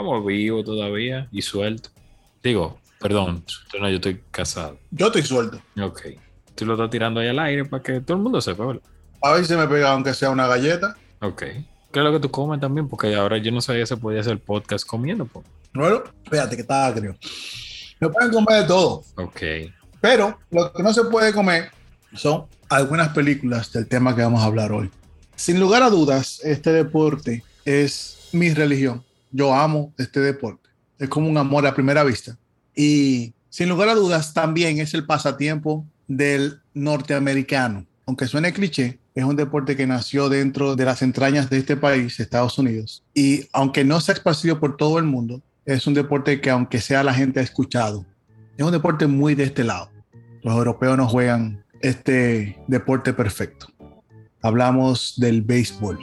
Estamos vivos todavía y suelto. Digo, perdón, no, yo estoy casado. Yo estoy suelto. Ok. Tú lo estás tirando ahí al aire para que todo el mundo sepa, ¿verdad? A ver si me pega aunque sea una galleta. Ok. ¿Qué es lo que tú comes también? Porque ahora yo no sabía si se podía hacer podcast comiendo. Po. Bueno, espérate que está agrio. Me pueden comer de todo. Ok. Pero lo que no se puede comer son algunas películas del tema que vamos a hablar hoy. Sin lugar a dudas, este deporte es mi religión. Yo amo este deporte. Es como un amor a primera vista. Y sin lugar a dudas, también es el pasatiempo del norteamericano. Aunque suene cliché, es un deporte que nació dentro de las entrañas de este país, Estados Unidos. Y aunque no se ha esparcido por todo el mundo, es un deporte que aunque sea la gente ha escuchado. Es un deporte muy de este lado. Los europeos no juegan este deporte perfecto. Hablamos del béisbol.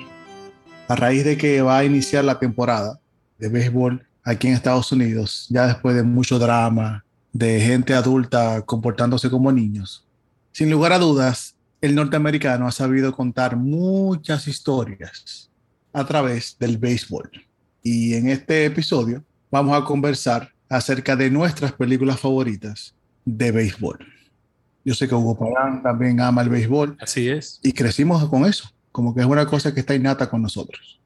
A raíz de que va a iniciar la temporada de béisbol aquí en Estados Unidos, ya después de mucho drama, de gente adulta comportándose como niños, sin lugar a dudas, el norteamericano ha sabido contar muchas historias a través del béisbol. Y en este episodio vamos a conversar acerca de nuestras películas favoritas de béisbol. Yo sé que Hugo Pagán también ama el béisbol. Así es. Y crecimos con eso, como que es una cosa que está innata con nosotros.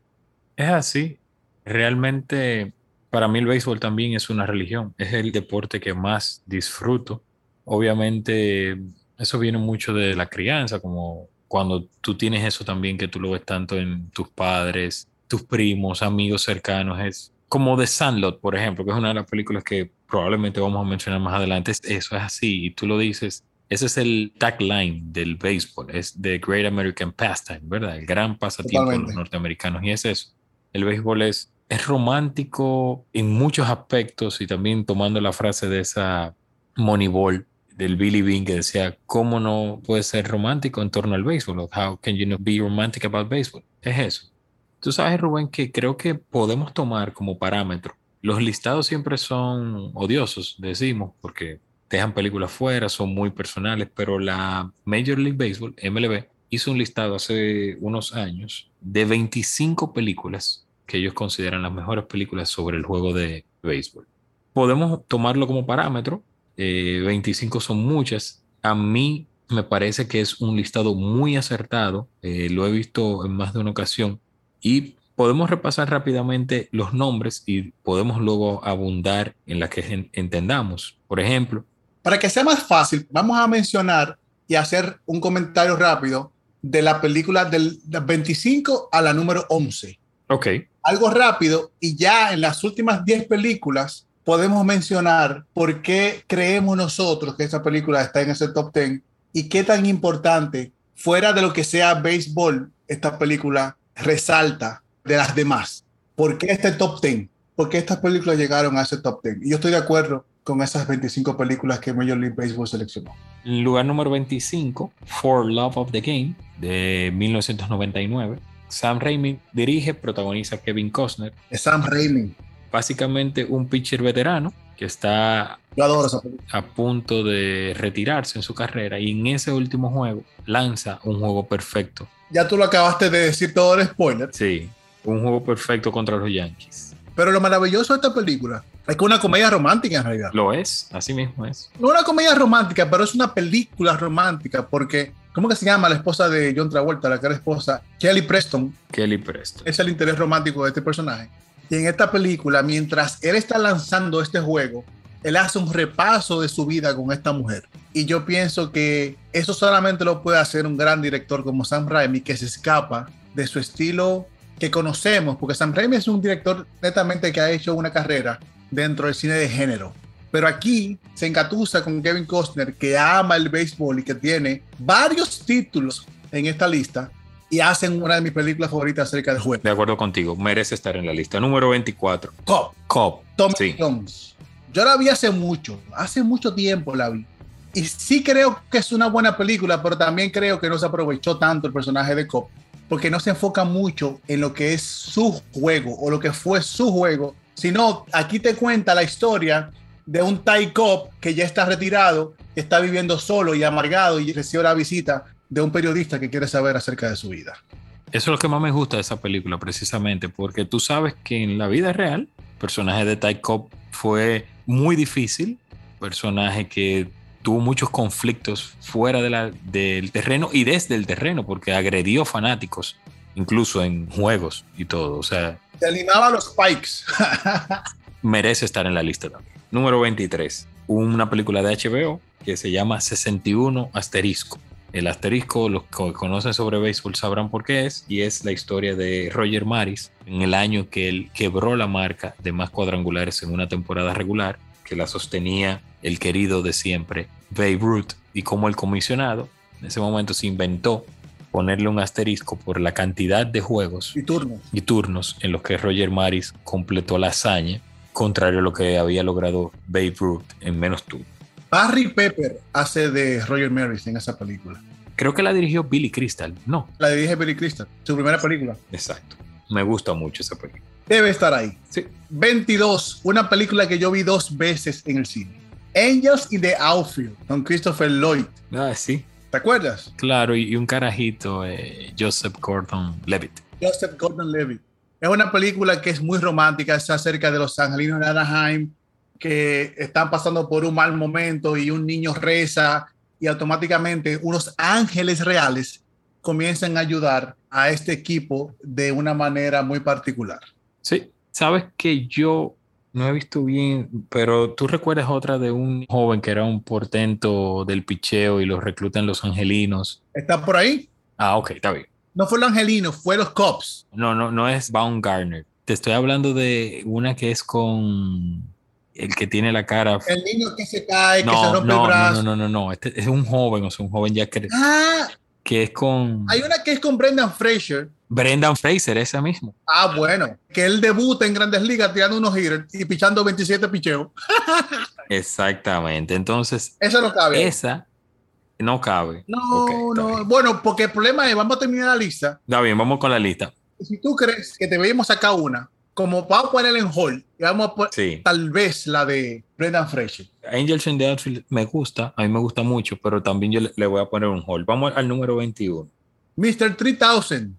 Es así. Realmente, para mí el béisbol también es una religión. Es el deporte que más disfruto. Obviamente, eso viene mucho de la crianza, como cuando tú tienes eso también, que tú lo ves tanto en tus padres, tus primos, amigos cercanos, es como The Sandlot, por ejemplo, que es una de las películas que probablemente vamos a mencionar más adelante, eso es así, y tú lo dices, ese es el tagline del béisbol, es The Great American Pastime, ¿verdad? El gran pasatiempo de los norteamericanos, y es eso. El béisbol es, es romántico en muchos aspectos, y también tomando la frase de esa Moneyball, del Billy Bean que decía, ¿cómo no puede ser romántico en torno al béisbol? How can you not be romantic about baseball? Es eso. Tú sabes, Rubén, que creo que podemos tomar como parámetro. Los listados siempre son odiosos, decimos, porque dejan películas fuera, son muy personales, pero la Major League Baseball, MLB, hizo un listado hace unos años de 25 películas que ellos consideran las mejores películas sobre el juego de béisbol. Podemos tomarlo como parámetro 25 eh, son muchas. A mí me parece que es un listado muy acertado, eh, lo he visto en más de una ocasión y podemos repasar rápidamente los nombres y podemos luego abundar en las que entendamos. Por ejemplo, para que sea más fácil, vamos a mencionar y hacer un comentario rápido de la película del 25 a la número 11. Ok. Algo rápido y ya en las últimas 10 películas podemos mencionar por qué creemos nosotros que esta película está en ese top 10 y qué tan importante, fuera de lo que sea béisbol, esta película resalta de las demás. ¿Por qué este top 10? ¿Por qué estas películas llegaron a ese top 10? Y yo estoy de acuerdo con esas 25 películas que Major League Baseball seleccionó. Lugar número 25, For Love of the Game, de 1999. Sam Raimi dirige, protagoniza Kevin Costner. Sam Raimi básicamente un pitcher veterano que está a punto de retirarse en su carrera y en ese último juego lanza un juego perfecto. Ya tú lo acabaste de decir todo el spoiler. Sí, un juego perfecto contra los Yankees. Pero lo maravilloso de esta película es que es una comedia romántica en realidad. Lo es, así mismo es. No una comedia romántica, pero es una película romántica porque, ¿cómo que se llama la esposa de John Travolta, la que era esposa? Kelly Preston. Kelly Preston. Es el interés romántico de este personaje. Y en esta película, mientras él está lanzando este juego, él hace un repaso de su vida con esta mujer. Y yo pienso que eso solamente lo puede hacer un gran director como Sam Raimi, que se escapa de su estilo que conocemos, porque Sam Raimi es un director netamente que ha hecho una carrera dentro del cine de género. Pero aquí se encatusa con Kevin Costner, que ama el béisbol y que tiene varios títulos en esta lista y hacen una de mis películas favoritas acerca del juego. De acuerdo contigo, merece estar en la lista. Número 24. Cop, Cop. Tom Sí. Jones. Yo la vi hace mucho, hace mucho tiempo la vi. Y sí creo que es una buena película, pero también creo que no se aprovechó tanto el personaje de Cop, porque no se enfoca mucho en lo que es su juego o lo que fue su juego, sino aquí te cuenta la historia de un Thai Cop que ya está retirado, está viviendo solo y amargado y recibe la visita de un periodista que quiere saber acerca de su vida. Eso es lo que más me gusta de esa película, precisamente, porque tú sabes que en la vida real, el personaje de Ty Cobb fue muy difícil, personaje que tuvo muchos conflictos fuera de la- del terreno y desde el terreno, porque agredió fanáticos, incluso en juegos y todo. O sea, Se animaba a los Pikes. merece estar en la lista también. Número 23, una película de HBO que se llama 61 Asterisco. El asterisco, los que conocen sobre béisbol sabrán por qué es, y es la historia de Roger Maris en el año que él quebró la marca de más cuadrangulares en una temporada regular, que la sostenía el querido de siempre Babe Ruth, y como el comisionado en ese momento se inventó ponerle un asterisco por la cantidad de juegos y turno. y turnos en los que Roger Maris completó la hazaña, contrario a lo que había logrado Babe Ruth en menos turnos. Barry Pepper hace de Roger Maris en esa película. Creo que la dirigió Billy Crystal. No, La dirige Billy Crystal, su primera película. exacto. Me gusta mucho esa película. Debe estar ahí. Sí. 22, una película que yo vi dos veces en el cine. Angels in the Outfield, con Christopher Lloyd. Ah, sí. ¿Te acuerdas? Claro, y, un carajito, eh, Joseph Gordon Levitt. Joseph Gordon-Levitt. Es una película que es muy romántica, es acerca de los angelinos de Anaheim que están pasando por un mal momento y un niño reza y automáticamente unos ángeles reales comienzan a ayudar a este equipo de una manera muy particular. Sí. Sabes que yo no he visto bien, pero tú recuerdas otra de un joven que era un portento del picheo y los reclutan los angelinos. ¿Está por ahí? Ah, ok, está bien. No fue los angelinos, fue los cops. No, no, no es Baumgartner. Te estoy hablando de una que es con el que tiene la cara. El niño que se cae, que se No, rompe no, el no, brazo. no, no, no, no. Este es un joven, o sea, un joven ya que, Ah, que es con hay una que es con Brendan Fraser. Brendan Fraser, ese mismo. Ah, bueno, que él debuta en Grandes Ligas tirando unos hitters y pichando 27 picheos. Exactamente. Entonces, Eso no cabe. esa no cabe. No, no. bien. Bueno, porque el problema es, vamos a terminar la lista. Está bien, vamos con la lista. Si tú crees que debemos sacar una, como vamos a ponerla en hold, y vamos a poner Sí. tal vez la de Brendan Fraser. Angels in the Outfield me gusta, a mí me gusta mucho, pero también yo le, le voy a poner un hold. Vamos al número 21. Mr. 3000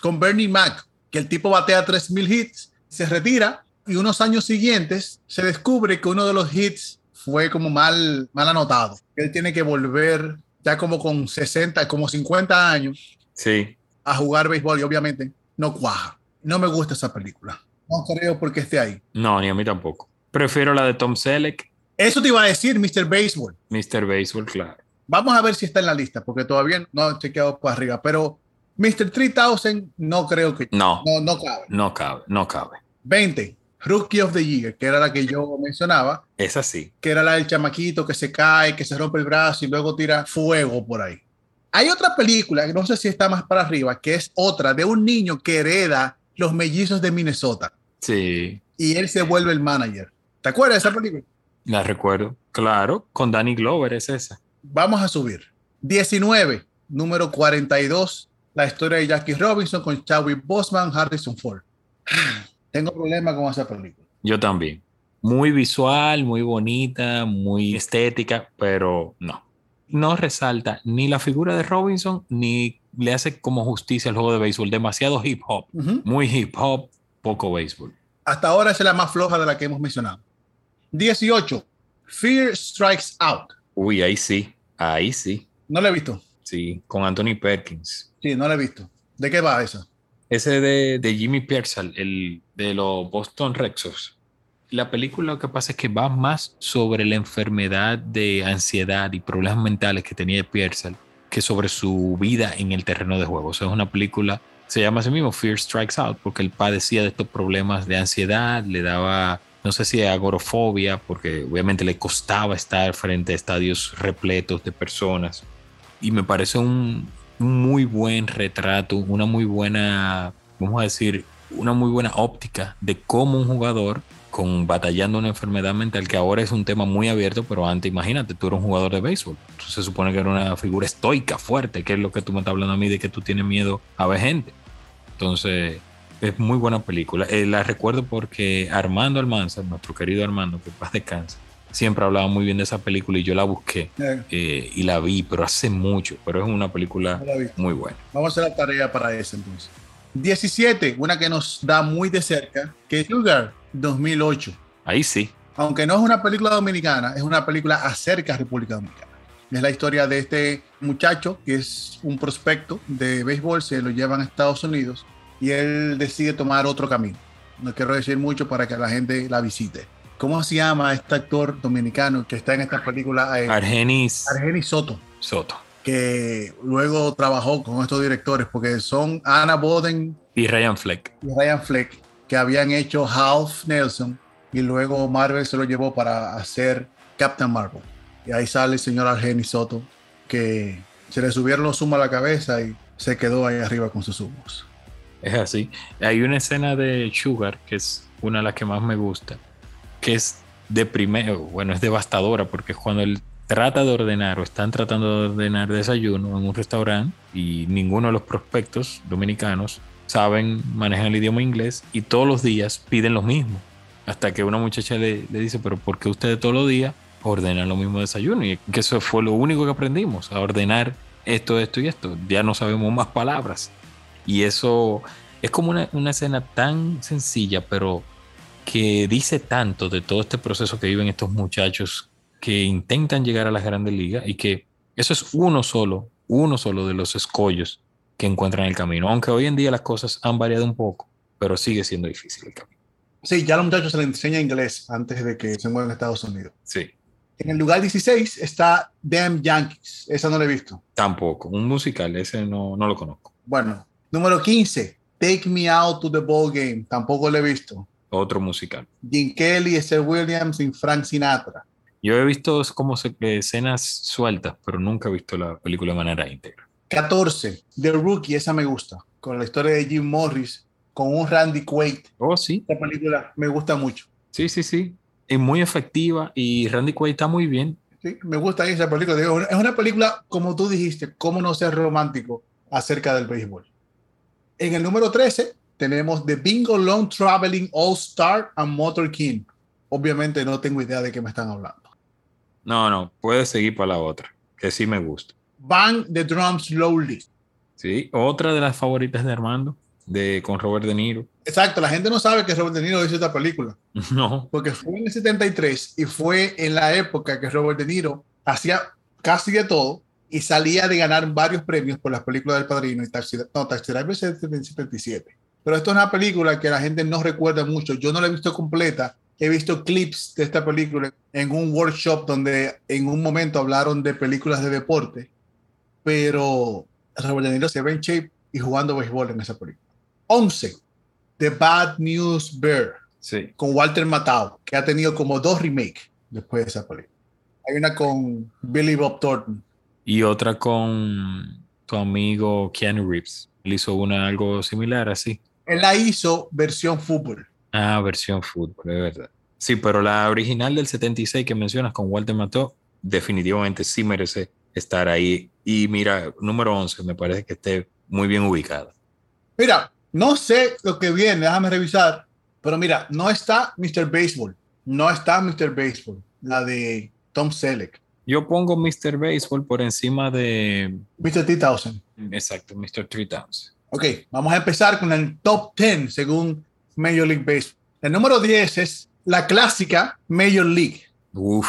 con Bernie Mac, que el tipo batea 3000 hits, se retira y unos años siguientes se descubre que uno de los hits fue como mal, mal anotado. Él tiene que volver ya como con 60, como 50 años Sí. a jugar béisbol y obviamente no cuaja. No me gusta esa película. No creo porque esté ahí. No, ni a mí tampoco. Prefiero la de Tom Selleck, Eso te iba a decir, Mr. Baseball. Mr. Baseball, claro. Vamos a ver si está en la lista, porque todavía no he chequeado para arriba, pero Mr. 3000 no creo que... No, No, no cabe. no cabe, no cabe. 20, Rookie of the Year, que era la que yo mencionaba, Es así. que era la del chamaquito que se cae, que se rompe el brazo y luego tira fuego por ahí. Hay otra película, que no sé si está más para arriba, que es otra de un niño que hereda los mellizos de Minnesota Sí, y él se vuelve el manager. ¿Te acuerdas de esa película? la recuerdo. Claro, con Danny Glover es esa. Vamos a subir. 19, número 42, la historia de Jackie Robinson con Chadwick Boseman, Harrison Ford. Tengo problema con esa película. Yo también. Muy visual, muy bonita, muy estética, pero no. No resalta ni la figura de Robinson, ni le hace como justicia al juego de béisbol. Demasiado hip hop. Muy hip hop, poco béisbol. Hasta ahora esa es la más floja de la que hemos mencionado. 18, Fear Strikes Out. Uy, ahí sí. Ahí sí. No la he visto. Sí, con Anthony Perkins. Sí, no la he visto. ¿De qué va esa? Ese de, de Jimmy Pearsall, el de los Boston Red Sox. La película lo que pasa es que va más sobre la enfermedad de ansiedad y problemas mentales que tenía Pearsall que sobre su vida en el terreno de juego. O sea, es una película, se llama así mismo Fear Strikes Out, porque él padecía de estos problemas de ansiedad, le daba, no sé si agorofobia, porque obviamente le costaba estar frente a estadios repletos de personas. Y me parece un, un muy buen retrato, una muy buena, vamos a decir, una muy buena óptica de cómo un jugador con batallando una enfermedad mental que ahora es un tema muy abierto, pero antes imagínate, tú eres un jugador de béisbol, tú se supone que era una figura estoica, fuerte, que es lo que tú me estás hablando a mí de que tú tienes miedo a ver gente. Entonces, es muy buena película. Eh, la recuerdo porque Armando Almanza, nuestro querido Armando, que paz descanse, siempre hablaba muy bien de esa película y yo la busqué Eh, eh, y la vi, pero hace mucho, pero es una película no muy buena. Vamos a hacer la tarea para eso entonces. 17, una que nos da muy de cerca, que es Sugar 2008. Ahí sí, Aunque no es una película dominicana, es una película acerca de República Dominicana. Es la historia de este muchacho que es un prospecto de béisbol, se lo llevan a Estados Unidos y él decide tomar otro camino. No quiero decir mucho para que la gente la visite. ¿Cómo se llama este actor dominicano que está en esta película? Eh, Argenis Argenis Soto Soto que luego trabajó con estos directores, porque son Anna Boden y Ryan Fleck. y Ryan Fleck, que habían hecho Half Nelson, y luego Marvel se lo llevó para hacer Captain Marvel. Y ahí sale el señor Argenis Soto, que se le subieron los humos a la cabeza y se quedó ahí arriba con sus humos. Es así. Hay una escena de Sugar, que es una de las que más me gusta, que es de primero, bueno, es devastadora porque es cuando él trata de ordenar o están tratando de ordenar desayuno en un restaurante y ninguno de los prospectos dominicanos saben, manejan el idioma inglés y todos los días piden lo mismo. Hasta que una muchacha le, dice, pero ¿por qué ustedes todos los días ordenan lo mismo desayuno? Y que eso fue lo único que aprendimos, a ordenar esto, esto y esto. Ya no sabemos más palabras. Y eso es como una, una escena tan sencilla, pero que dice tanto de todo este proceso que viven estos muchachos que intentan llegar a las grandes ligas y que eso es uno solo, uno solo de los escollos que encuentran el camino. Aunque hoy en día las cosas han variado un poco, pero sigue siendo difícil el camino. Sí, ya a los muchachos se les enseña inglés antes de que se muevan a Estados Unidos. Sí, En el lugar 16 está Damn Yankees. Esa no la he visto. tampoco. Un musical, ese no, no lo conozco. Bueno, número 15, Take Me Out to the Ball Game. Tampoco lo he visto. Otro musical. Jim Kelly, Esther Williams y Frank Sinatra. Yo he visto como se- escenas sueltas, pero nunca he visto la película de manera íntegra. 14, The Rookie, esa me gusta. Con la historia de Jim Morris, con un Randy Quaid. Oh, sí, Esta película me gusta mucho. sí, sí, sí. Es muy efectiva y Randy Quaid está muy bien. Sí, me gusta esa película. Es una película, como tú dijiste, cómo no ser romántico acerca del béisbol. En el número 13 tenemos The Bingo Long Traveling All Star and Motor King. Obviamente no tengo idea de qué me están hablando. No, no, puedes seguir para la otra, que sí me gusta. Bang the Drum Slowly. Sí, otra de las favoritas de Armando, de con Robert De Niro. Exacto, la gente no sabe que Robert De Niro hizo esta película. No, porque fue en el 73 y fue en la época que Robert De Niro hacía casi de todo y salía de ganar varios premios por las películas del Padrino y Taxi, no, Taxi Driver es del 77. Pero esto es una película que la gente no recuerda mucho. Yo no la he visto completa. He visto clips de esta película en un workshop donde en un momento hablaron de películas de deporte, pero Robert De Niro se ve en shape y jugando béisbol en esa película. 11. The Bad News Bear sí. con Walter Matthau, que ha tenido como dos remakes después de esa película. Hay una con Billy Bob Thornton. Y otra con tu amigo Keanu Reeves. Él hizo una algo similar así. Él la hizo versión fútbol. Ah, versión fútbol, es verdad. Sí, pero la original del 76 que mencionas con Walter Matthau, definitivamente sí merece estar ahí. Y mira, número 11 me parece que esté muy bien ubicada. Mira, no sé lo que viene, déjame revisar, pero mira, no está Mr. Baseball, no está Mr. Baseball, la de Tom Selleck, Yo pongo Mr. Baseball por encima de... Mr. T-Thousand. Exacto, Mr. 3000. Ok, vamos a empezar con el top 10 según Major League Baseball. El número 10 es la clásica Major League. Uf,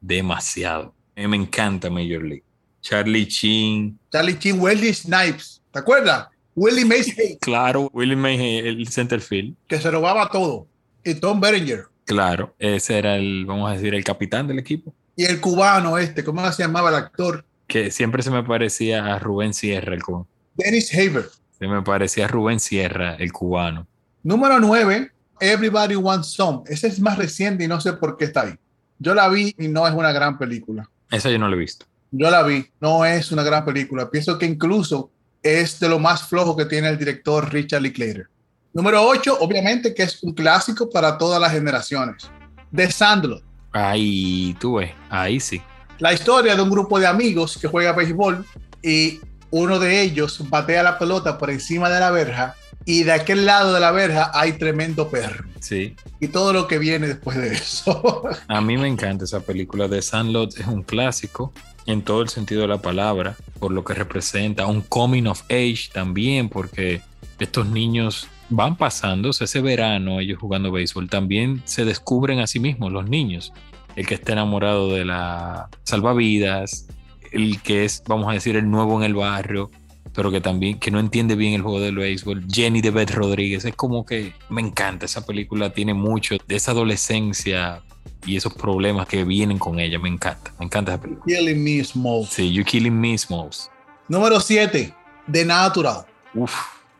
demasiado. A mí me encanta Major League. Charlie Chin, Charlie Chin, Wesley Snipes, ¿te acuerdas? Willie Mays claro. Willie Mays, el centerfield. que se robaba todo. Y Tom Berenger. Claro, ese era el, vamos a decir, el capitán del equipo. Y el cubano este, ¿cómo se llamaba el actor? Que siempre se me parecía a Rubén Sierra, el cubano. Dennis Haber. Se me parecía a Rubén Sierra, el cubano. Número 9, Everybody Wants Some. Ese es más reciente y no sé por qué está ahí. Yo la vi y no es una gran película. Esa yo no la he visto. Yo la vi, no es una gran película. Pienso que incluso es de lo más flojo que tiene el director Richard Linklater. Número 8, obviamente que es un clásico para todas las generaciones. The Sandlot. Ahí tú ves, ahí sí. La historia de un grupo de amigos que juega béisbol y uno de ellos batea la pelota por encima de la verja y de aquel lado de la verja hay tremendo perro. Sí. Y todo lo que viene después de eso. A mí me encanta esa película de Sandlot, es un clásico en todo el sentido de la palabra, por lo que representa un coming of age también, porque estos niños van pasándose ese verano, ellos jugando béisbol, también se descubren a sí mismos los niños. El que está enamorado de la salvavidas, el que es, vamos a decir, el nuevo en el barrio, pero que también que no entiende bien el juego del béisbol. Jenny de Beth Rodríguez, es como que me encanta esa película, tiene mucho de esa adolescencia y esos problemas que vienen con ella, me encanta, me encanta esa película. Killing Me Small. Sí, You Killing Me Smalls. Número 7, The Natural. Uf,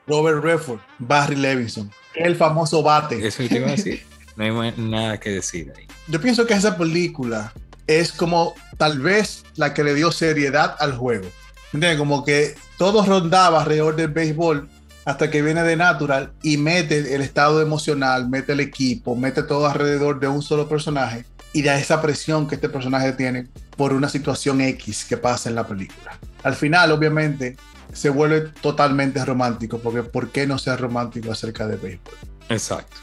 Robert Redford, Barry Levinson, el famoso bate. eso te iba a decir. No hay nada que decir ahí. Yo pienso que esa película es como tal vez la que le dio seriedad al juego. ¿Entiendes? Como que todo rondaba alrededor del béisbol hasta que viene de Natural y mete el estado emocional, mete el equipo, mete todo alrededor de un solo personaje y da esa presión que este personaje tiene por una situación X que pasa en la película. Al final, obviamente, se vuelve totalmente romántico, porque ¿por qué no ser romántico acerca de béisbol? Exacto.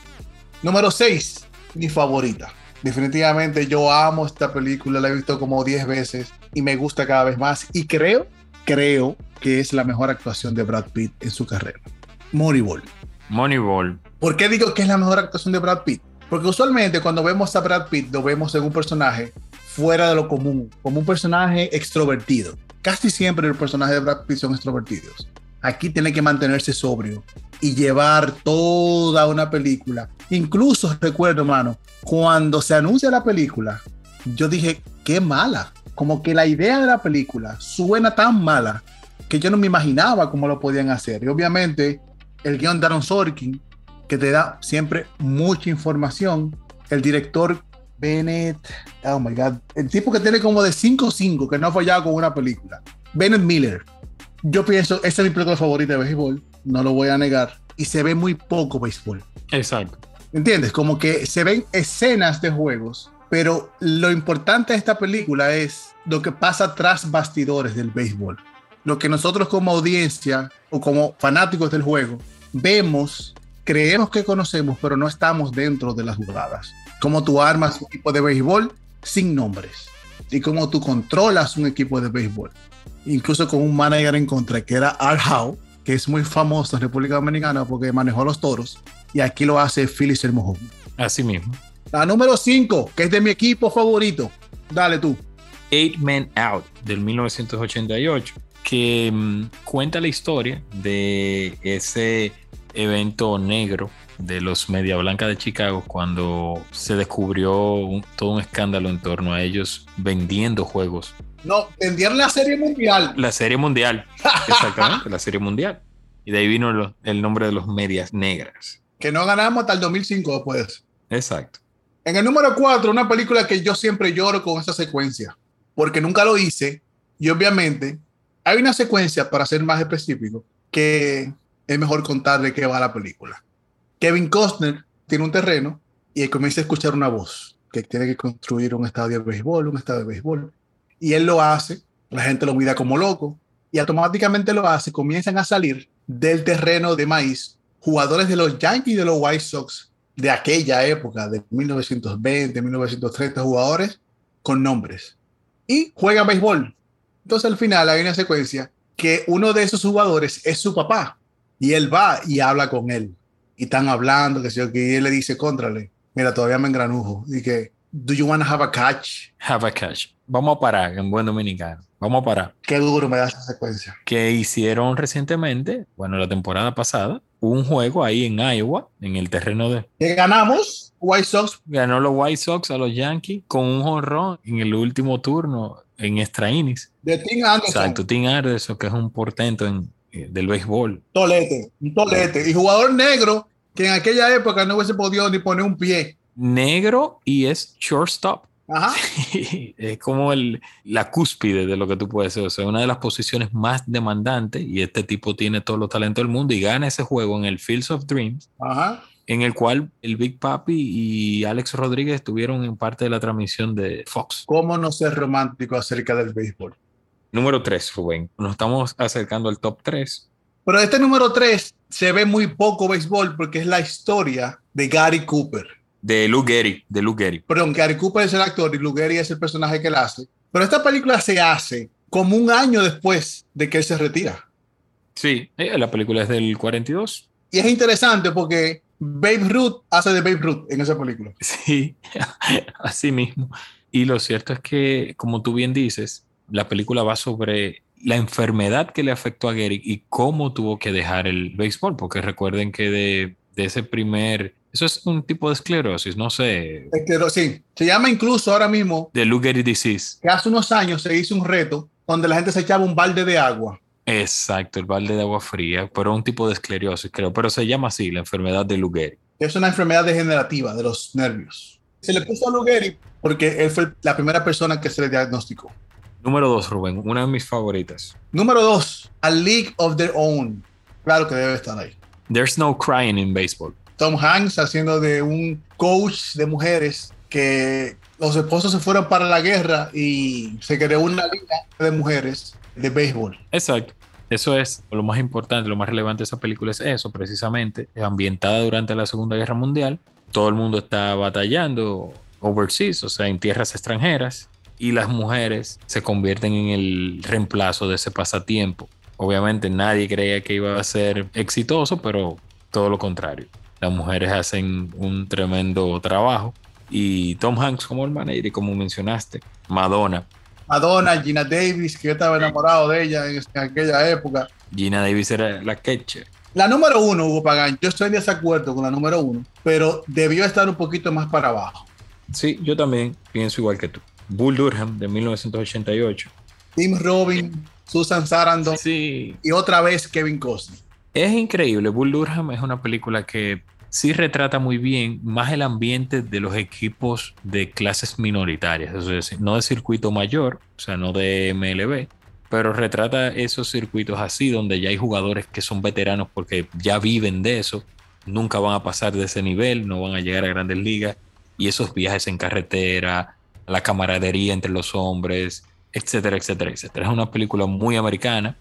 Número 6, mi favorita. Definitivamente yo amo esta película, la he visto como 10 veces y me gusta cada vez más y creo, creo que es la mejor actuación de Brad Pitt en su carrera. Moneyball. Moneyball. ¿Por qué digo que es la mejor actuación de Brad Pitt? Porque usualmente cuando vemos a Brad Pitt lo vemos en un personaje fuera de lo común, como un personaje extrovertido. Casi siempre los personajes de Brad Pitt son extrovertidos. Aquí tiene que mantenerse sobrio y llevar toda una película. Incluso recuerdo, hermano, cuando se anuncia la película, yo dije, qué mala. Como que la idea de la película suena tan mala que yo no me imaginaba cómo lo podían hacer. Y obviamente el guion de Aaron Sorkin, que te da siempre mucha información. El director Bennett, oh my God, el tipo que tiene como de 5-5, que no ha fallado con una película. Bennett Miller. Yo pienso, esa es mi película favorita de béisbol, no lo voy a negar. Y se ve muy poco béisbol. Exacto. ¿Entiendes? Como que se ven escenas de juegos, pero lo importante de esta película es lo que pasa tras bastidores del béisbol. Lo que nosotros como audiencia o como fanáticos del juego vemos, creemos que conocemos, pero no estamos dentro de las jugadas. Cómo tú armas un equipo de béisbol sin nombres y cómo tú controlas un equipo de béisbol. Incluso con un manager en contra que era Al Howe, que es muy famoso en República Dominicana porque manejó a los toros y aquí lo hace Philly Sermojón. Así mismo. La número 5, que es de mi equipo favorito. Dale tú. Eight Men Out del 1988, que mm, cuenta la historia de ese evento negro de los Media Blanca de Chicago cuando se descubrió un- todo un escándalo en torno a ellos vendiendo juegos. No, vendieron la serie mundial. La Serie Mundial, exactamente, la Serie Mundial. Y de ahí vino lo- el nombre de los Medias Negras. Que no ganamos hasta el 2005 después. Exacto. En el número 4, una película que yo siempre lloro con esa secuencia, porque nunca lo hice. Y obviamente hay una secuencia, para ser más específico, que es mejor contar de qué va la película. Kevin Costner tiene un terreno y comienza a escuchar una voz que tiene que construir un estadio de béisbol, un estadio de béisbol. Y él lo hace, la gente lo mira como loco y automáticamente lo hace, comienzan a salir del terreno de maíz jugadores de los Yankees y de los White Sox de aquella época, de 1920, 1930, jugadores con nombres. Y juegan béisbol. Entonces al final hay una secuencia que uno de esos jugadores es su papá. Y él va y habla con él. Y están hablando, que sé yo, que él le dice, contrale, mira, todavía me engranujo. Y que, do you want to have a catch? Have a catch. Vamos a parar en buen dominicano. Vamos a parar. Qué duro me da esa secuencia. Que hicieron recientemente, bueno, la temporada pasada, un juego ahí en Iowa, en el terreno de. Que ganamos, White Sox, Ganó los White Sox a los Yankees con un jonrón en el último turno en extra innings. de Tim Anderson. Exacto, Tim Anderson, que es un portento en, eh, del béisbol. Tolete, un tolete. Y jugador negro que en aquella época no hubiese podido ni poner un pie. Negro y es shortstop. Ajá. es como el, la cúspide de lo que tú puedes ser. O sea, una de las posiciones más demandantes y este tipo tiene todos los talentos del mundo y gana ese juego en el Fields of Dreams, Ajá. en el cual el Big Papi y Alex Rodríguez estuvieron en parte de la transmisión de Fox. ¿Cómo no ser romántico acerca del béisbol? Número 3, Rubén. Nos estamos acercando al top 3. Pero este número 3 se ve muy poco béisbol porque es la historia de Gary Cooper. De Lou Gehrig, de Lou Gehrig. Perdón, Gary Cooper es el actor y Lou Gehrig es el personaje que él hace. Pero esta película se hace como un año después de que él se retira. Sí, eh, la película es del 42. Y es interesante porque Babe Ruth hace de Babe Ruth en esa película. Sí, así mismo. Y lo cierto es que, como tú bien dices, la película va sobre la enfermedad que le afectó a Gehrig y cómo tuvo que dejar el béisbol, porque recuerden que de, de ese primer, eso es un tipo de esclerosis, no sé, Es que, sí, se llama incluso ahora mismo de Lou Gehrig disease. que hace unos años se hizo un reto donde la gente se echaba un balde de agua. Exacto, el balde de agua fría, pero un tipo de esclerosis, creo, pero se llama así, la enfermedad de Lou Gehrig. Es una enfermedad degenerativa de los nervios. Se le puso a Lou Gehrig porque él fue la primera persona que se le diagnosticó. Número dos, Rubén, una de mis favoritas. Número dos, A League of Their Own. Claro que debe estar ahí. There's no crying in baseball. Tom Hanks haciendo de un coach de mujeres que los esposos se fueron para la guerra y se creó una liga de mujeres de béisbol. Exacto. Eso es lo más importante, lo más relevante de esa película es eso, precisamente, ambientada durante la Segunda Guerra Mundial. Todo el mundo está batallando overseas, o sea, en tierras extranjeras, y las mujeres se convierten en el reemplazo de ese pasatiempo. Obviamente nadie creía que iba a ser exitoso, pero todo lo contrario. Las mujeres hacen un tremendo trabajo y Tom Hanks como el manager y como mencionaste, Madonna. Madonna, Gina Davis, que yo estaba enamorado de ella en, en aquella época. Gina Davis era la catcher. La número uno, Hugo Pagán, yo estoy en desacuerdo con la número uno, pero debió estar un poquito más para abajo. Sí, yo también pienso igual que tú. Bull Durham de 1988. Tim Robin, Susan Sarandon Sí, y otra vez Kevin Costner. Es increíble. Bull Durham es una película que sí retrata muy bien más el ambiente de los equipos de clases minoritarias, es decir, no de circuito mayor, o sea, no de MLB, pero retrata esos circuitos así donde ya hay jugadores que son veteranos porque ya viven de eso, nunca van a pasar de ese nivel, no van a llegar a grandes ligas y esos viajes en carretera, la camaradería entre los hombres, etcétera, etcétera, etcétera. Es una película muy americana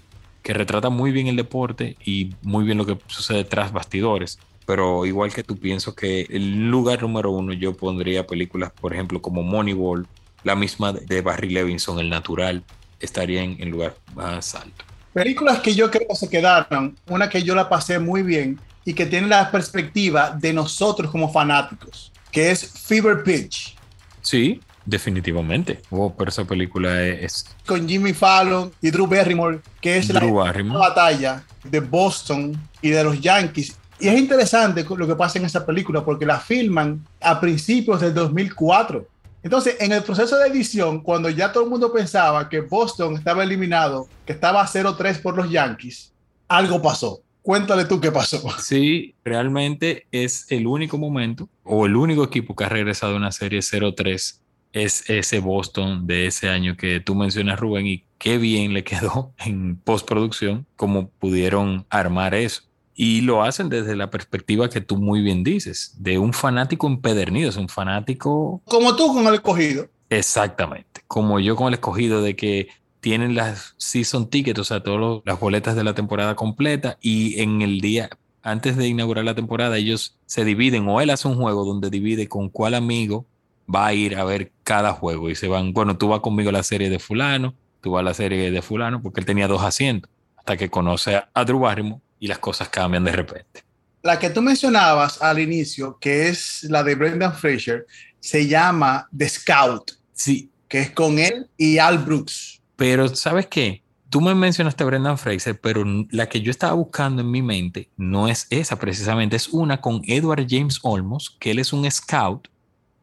que retrata muy bien el deporte y muy bien lo que sucede tras bastidores. Pero igual que tú pienso que el lugar número uno yo pondría películas, por ejemplo, como Moneyball, la misma de Barry Levinson, El Natural, estaría en el lugar más alto. Películas que yo creo que se quedaron, una que yo la pasé muy bien y que tiene la perspectiva de nosotros como fanáticos, que es Fever Pitch, Sí, definitivamente. Oh, pero esa película es, con Jimmy Fallon y Drew Barrymore, que es la- Drew la Barrymore. batalla de Boston y de los Yankees. Y es interesante lo que pasa en esa película porque la filman a principios del 2004. Entonces, en el proceso de edición, cuando ya todo el mundo pensaba que Boston estaba eliminado, que estaba 0-3 por los Yankees, algo pasó. Cuéntale tú qué pasó. Sí, realmente es el único momento o el único equipo que ha regresado a una serie 0-3 es ese Boston de ese año que tú mencionas, Rubén, y qué bien le quedó en postproducción, cómo pudieron armar eso. Y lo hacen desde la perspectiva que tú muy bien dices, de un fanático empedernido, es un fanático Como tú con el escogido. Exactamente. Como yo con el escogido de que tienen las season tickets, o sea, todas las boletas de la temporada completa y en el día antes de inaugurar la temporada ellos se dividen o él hace un juego donde divide con cuál amigo va a ir a ver cada juego y se van, bueno, tú vas conmigo a la serie de fulano, tú vas a la serie de fulano porque él tenía dos asientos hasta que conoce a, Drew Barrymore y las cosas cambian de repente. La que tú mencionabas al inicio, que es la de Brendan Fraser, se llama The Scout, Sí, que es con él y Al Brooks. Pero ¿sabes qué? Tú me mencionaste a Brendan Fraser, pero la que yo estaba buscando en mi mente no es esa precisamente, es una con Edward James Olmos, que él es un scout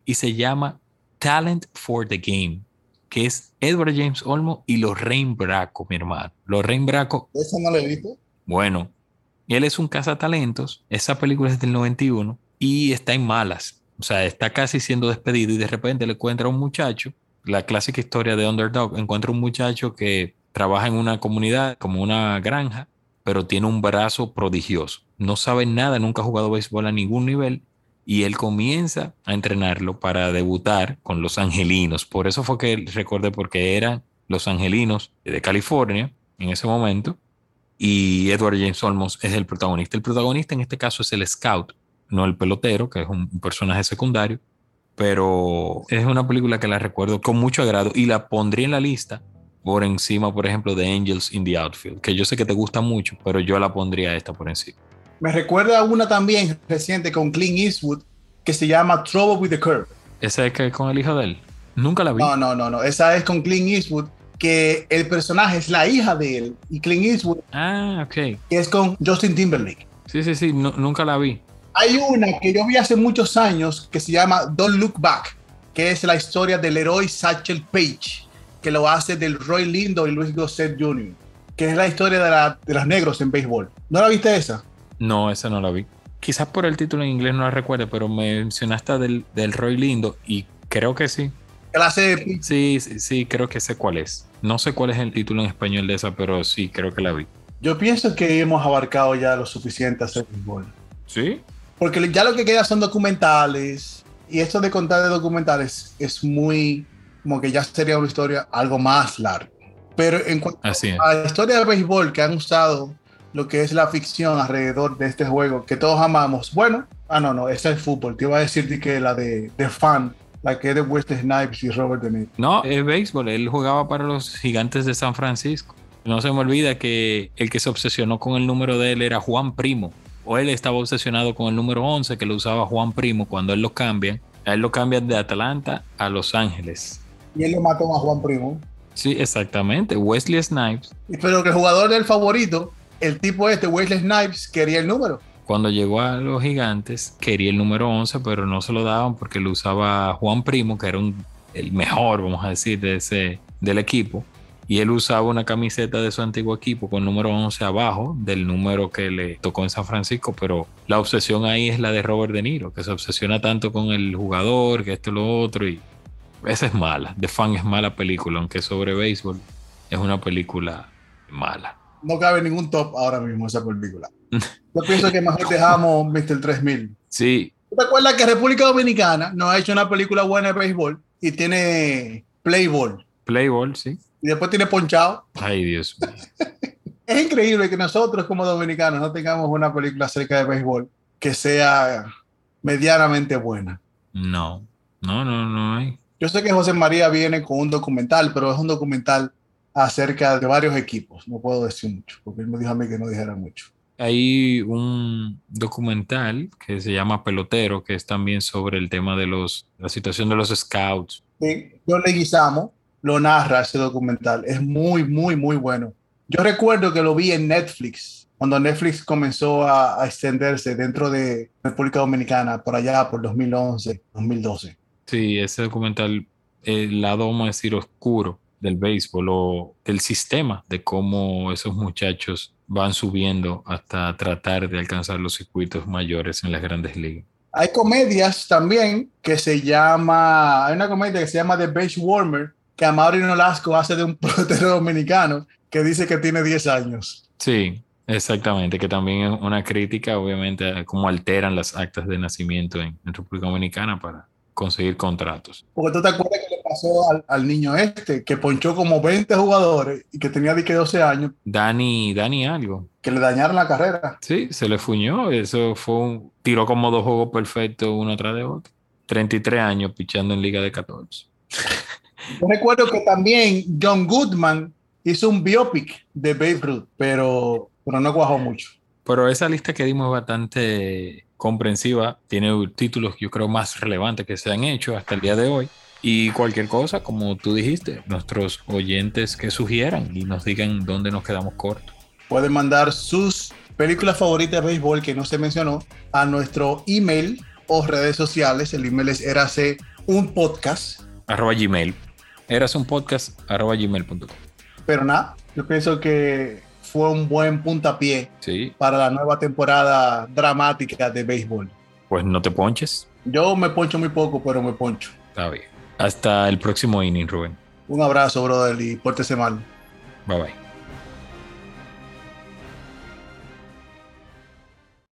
y se llama Talent for the Game, que es Edward James Olmos y Lorraine Bracco, mi hermano. Lorraine Bracco, ¿Esa no la he visto? bueno, él es un cazatalentos, esa película es del 91 y está en malas. o sea, está casi siendo despedido y de repente le encuentra a un muchacho, la clásica historia de Underdog, encuentra un muchacho que trabaja en una comunidad como una granja, pero tiene un brazo prodigioso. No sabe nada, nunca ha jugado béisbol a ningún nivel y él comienza a entrenarlo para debutar con los Angelinos. Por eso fue que recordé porque eran los Angelinos de California en ese momento y Edward James Olmos es el protagonista. El protagonista en este caso es el scout, no el pelotero, que es un personaje secundario, pero es una película que la recuerdo con mucho agrado y la pondría en la lista por encima, por ejemplo, de Angels in the Outfield, que yo sé que te gusta mucho, pero yo la pondría esta por encima. Me recuerda una también reciente con Clint Eastwood que se llama Trouble with the Curve. ¿Esa es con el hijo de él? Nunca la vi. No, no, no, no. Esa es con Clint Eastwood, que el personaje es la hija de él. Y Clint Eastwood. Ah, ok. Que es con Justin Timberlake. Sí, sí, sí. nunca la vi. Hay una que yo vi hace muchos años que se llama Don't Look Back, que es la historia del héroe Satchel Paige, que lo hace del Roy Lindo y Luis Gossett Jr., que es la historia de, de los negros en béisbol. ¿No la viste esa? No, esa no la vi. Quizás por el título en inglés no la recuerdo, pero mencionaste del, del Roy Lindo y creo que sí. Clase Sí, sí, sí, creo que sé cuál es. No sé cuál es el título en español de esa, pero sí, creo que la vi. Yo pienso que hemos abarcado ya lo suficiente a hacer béisbol. ¿Sí? Porque ya lo que queda son documentales. Y esto de contar de documentales es muy. como que ya sería una historia algo más larga. Pero en cuanto a la historia de béisbol que han usado lo que es la ficción alrededor de este juego que todos amamos. Bueno, ah, no, no, ese es fútbol. Te iba a decir que la de, de fan, la que es de Wesley Snipes y Robert De Niro. No, es béisbol. Él jugaba para los gigantes de San Francisco. No se me olvida que el que se obsesionó con el número de él era Juan Primo. O él estaba obsesionado con el número 11 que lo usaba Juan Primo cuando él lo cambia. A él lo cambian de Atlanta a Los Ángeles. Y él lo mató a Juan Primo. Sí, exactamente. Wesley Snipes. Pero que el jugador del favorito el tipo este, Wesley Snipes, quería el número. Cuando llegó a los gigantes, quería el número 11, pero no se lo daban porque lo usaba Juan Primo, que era el mejor, vamos a decir, de ese, del equipo. Y él usaba una camiseta de su antiguo equipo con número 11 abajo del número que le tocó en San Francisco, pero la obsesión ahí es la de Robert De Niro, que se obsesiona tanto con el jugador, que esto y lo otro, y esa es mala. The Fan es mala película, aunque sobre béisbol es una película mala no cabe ningún top ahora mismo esa película. Yo pienso que mejor dejamos Mr. 3000. Sí. ¿Te acuerdas que República Dominicana no ha hecho una película buena de béisbol y tiene Playball? Playball, sí. Y después tiene Ponchado. Ay, Dios mío. es increíble que nosotros como dominicanos no tengamos una película acerca de béisbol que sea medianamente buena. No, no, no, no hay. Yo sé que José María viene con un documental, pero es un documental acerca de varios equipos. No puedo decir mucho, porque él me dijo a mí que no dijera mucho. Hay un documental que se llama Pelotero, que es también sobre el tema de los, la situación de los scouts. Sí, John Leguizamo lo narra ese documental. Es muy, muy, muy bueno. Yo recuerdo que lo vi en Netflix, cuando Netflix comenzó a, extenderse dentro de República Dominicana, por allá, por 2011, 2012. Sí, ese documental, el lado, vamos a decir, oscuro del béisbol o del sistema de cómo esos muchachos van subiendo hasta tratar de alcanzar los circuitos mayores en las grandes ligas. Hay comedias también que se llama, hay una comedia que se llama The Base Warmer, que Amaury Nolasco hace de un pelotero dominicano que dice que tiene 10 años. Sí, exactamente, que también es una crítica, obviamente, a cómo alteran las actas de nacimiento en, en República Dominicana para conseguir contratos. Porque tú te acuerdas que le pasó al, niño este, que ponchó como 20 jugadores y que tenía que 12 años. Dani, Dani algo. Que le dañaron la carrera. Sí, se le fuñó. Eso fue un. Tiró como dos juegos perfectos uno tras de otro. 33 años pichando en Liga de 14. Yo recuerdo que también John Goodman hizo un biopic de Babe Ruth, pero, pero no cuajó mucho. Pero esa lista que dimos es bastante comprensiva, tiene títulos yo creo más relevantes que se han hecho hasta el día de hoy. Y cualquier cosa, como tú dijiste, nuestros oyentes que sugieran y nos digan dónde nos quedamos cortos. Pueden mandar sus películas favoritas de béisbol que no se mencionó a nuestro email o redes sociales. El email es erace un podcast. Arroba gmail. Eras un podcast arroba gmail.com. Pero nada, yo pienso que fue un buen puntapié sí. para la nueva temporada dramática de béisbol. Pues no te ponches. Yo me poncho muy poco, pero me poncho. Está bien. Hasta el próximo inning, Rubén. Un abrazo, brother, y pórtese mal. Bye bye.